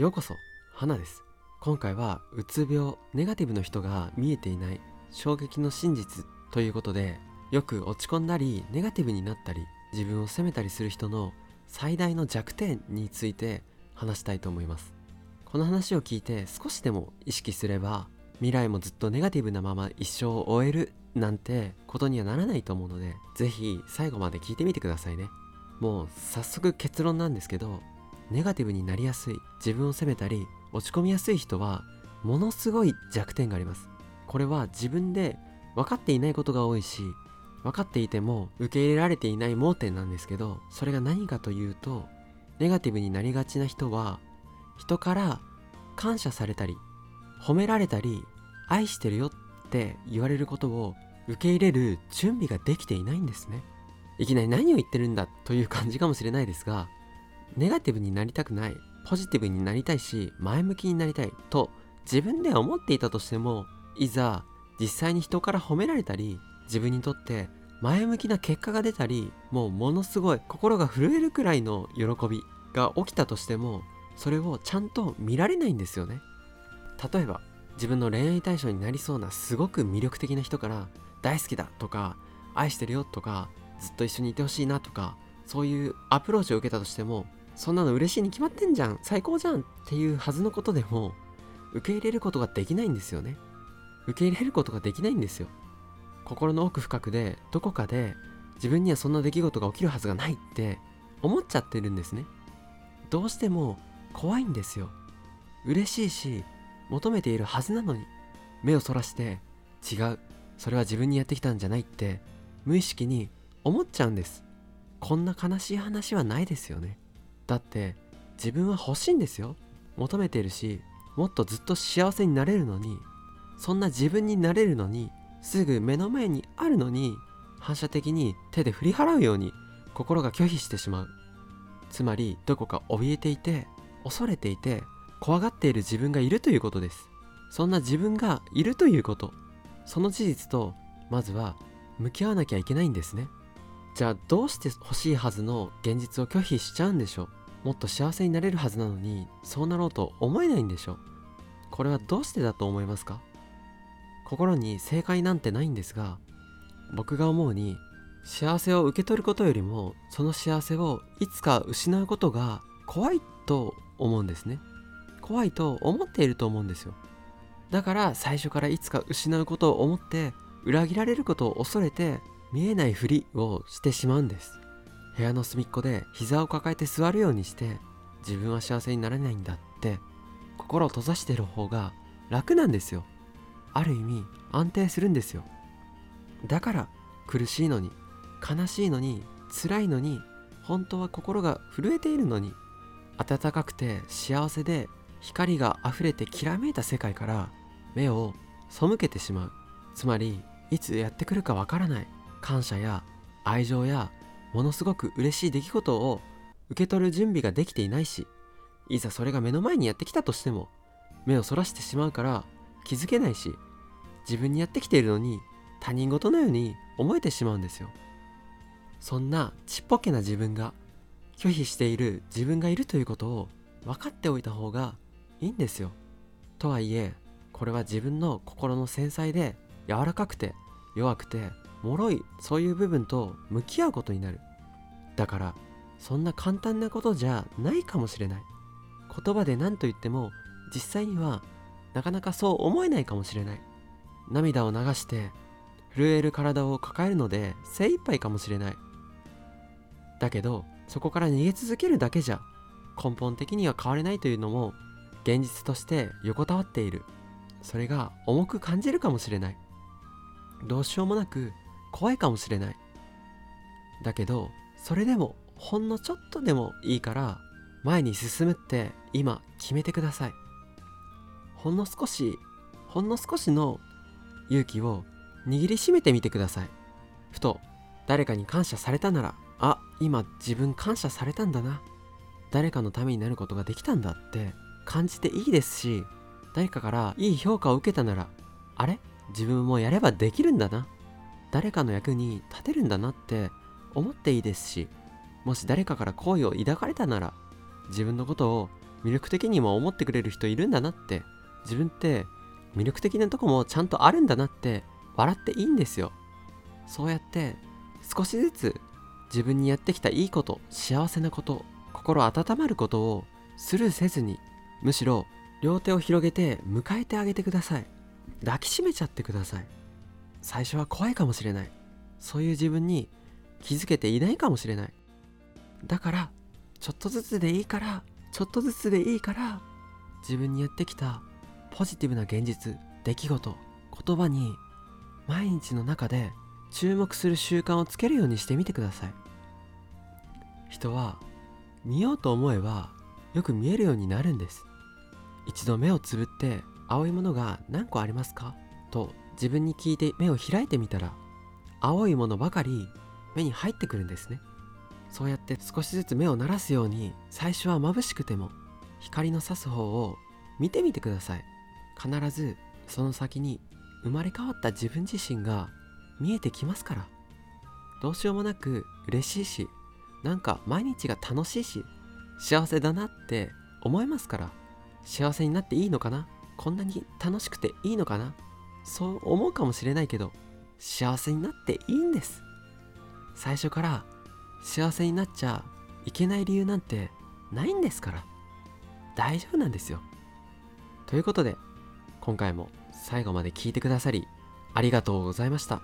ようこそ花です。今回はうつ病ネガティブの人が見えていない衝撃の真実ということでよく落ち込んだりネガティブになったり自分を責めたりする人の最大の弱点について話したいと思います。この話を聞いて少しでも意識すれば未来もずっとネガティブなまま一生を終えるなんてことにはならないと思うので是非最後まで聞いてみてくださいね。もう早速結論なんですけどネガティブになりやすい自分を責めたり落ち込みやすい人はものすごい弱点があります。これは自分で分かっていないことが多いし分かっていても受け入れられていない盲点なんですけどそれが何かというとネガティブになりがちな人は人から感謝されたり褒められたり愛してるよって言われることを受け入れる準備ができていないんですね。いきなり何を言ってるんだという感じかもしれないですがネガティブになりたくないポジティブになりたいし前向きになりたいと自分では思っていたとしてもいざ実際に人から褒められたり自分にとって前向きな結果が出たりもうものすごい心が震えるくらいの喜びが起きたとしてもそれをちゃんと見られないんですよね。例えば自分の恋愛対象になりそうなすごく魅力的な人から大好きだとか愛してるよとかずっと一緒にいてほしいなとかそういうアプローチを受けたとしてもそんなの嬉しいに決まってんじゃん。最高じゃんっていうはずのことでも受け入れることができないんですよね。受け入れることができないんですよ。心の奥深くでどこかで自分にはそんな出来事が起きるはずがないって思っちゃってるんですね。どうしても怖いんですよ。嬉しいし求めているはずなのに目をそらして違う。それは自分にやってきたんじゃないって無意識に思っちゃうんです。こんな悲しい話はないですよね。だって自分は欲しいんですよ。求めてるしもっとずっと幸せになれるのにそんな自分になれるのにすぐ目の前にあるのに反射的に手で振り払うように心が拒否してしまう。つまりどこか怯えていて恐れていて怖がっている自分がいるということです。そんな自分がいるということ。その事実とまずは向き合わなきゃいけないんですね。じゃあどうして欲しいはずの現実を拒否しちゃうんでしょう？もっと幸せになれるはずなのにそうなろうと思えないんでしょう。これはどうしてだと思いますか？心に正解なんてないんですが僕が思うに幸せを受け取ることよりもその幸せをいつか失うことが怖いと思うんですね。怖いと思っていると思うんですよ。だから最初からいつか失うことを思って裏切られることを恐れて見えないふりをしてしまうんです。部屋の隅っこで膝を抱えて座るようにして自分は幸せになれないんだって心を閉ざしてる方が楽なんですよ。ある意味安定するんですよ。だから苦しいのに悲しいのに辛いのに本当は心が震えているのに暖かくて幸せで光が溢れてきらめいた世界から目を背けてしまう。つまりいつやってくるかわからない。感謝や愛情やものすごく嬉しい出来事を受け取る準備ができていないしいざそれが目の前にやってきたとしても目をそらしてしまうから気づけないし自分にやってきているのに他人事のように思えてしまうんですよ。そんなちっぽけな自分が拒否している自分がいるということを分かっておいた方がいいんですよ。とはいえこれは自分の心の繊細で柔らかくて弱くて脆いそういう部分と向き合うことになる。だからそんな簡単なことじゃないかもしれない。言葉で何と言っても実際にはなかなかそう思えないかもしれない。涙を流して震える体を抱えるので精一杯かもしれない。だけどそこから逃げ続けるだけじゃ根本的には変われないというのも現実として横たわっている。それが重く感じるかもしれない。どうしようもなく怖いかもしれない。だけどそれでもほんのちょっとでもいいから前に進むって今決めてください。ほんの少しほんの少しの勇気を握りしめてみてください。ふと誰かに感謝されたならあ今自分感謝されたんだな。誰かのためになることができたんだって感じていいですし誰かからいい評価を受けたならあれ？自分もやればできるんだな。誰かの役に立てるんだなって思っていいですしもし誰かから好意を抱かれたなら自分のことを魅力的にも思ってくれる人いるんだなって自分って魅力的なとこもちゃんとあるんだなって笑っていいんですよ。そうやって少しずつ自分にやってきたいいこと幸せなこと心温まることをスルーせずにむしろ両手を広げて迎えてあげてください。抱きしめちゃってください。最初は怖いかもしれない。そういう自分に気づけていないかもしれない。だからちょっとずつでいいからちょっとずつでいいから自分にやってきたポジティブな現実出来事言葉に毎日の中で注目する習慣をつけるようにしてみてください。人は見ようと思えばよく見えるようになるんです。一度目をつぶって青いものが何個ありますか？と自分に聞いて目を開いてみたら青いものばかり目に入ってくるんですね。そうやって少しずつ目を慣らすように最初は眩しくても光の差す方を見てみてください。必ずその先に生まれ変わった自分自身が見えてきますから。どうしようもなく嬉しいしなんか毎日が楽しいし幸せだなって思いますから。幸せになっていいのかな？こんなに楽しくていいのかな？そう思うかもしれないけど幸せになっていいんです。最初から幸せになっちゃいけない理由なんてないんですから。大丈夫なんですよ。ということで今回も最後まで聞いてくださりありがとうございました。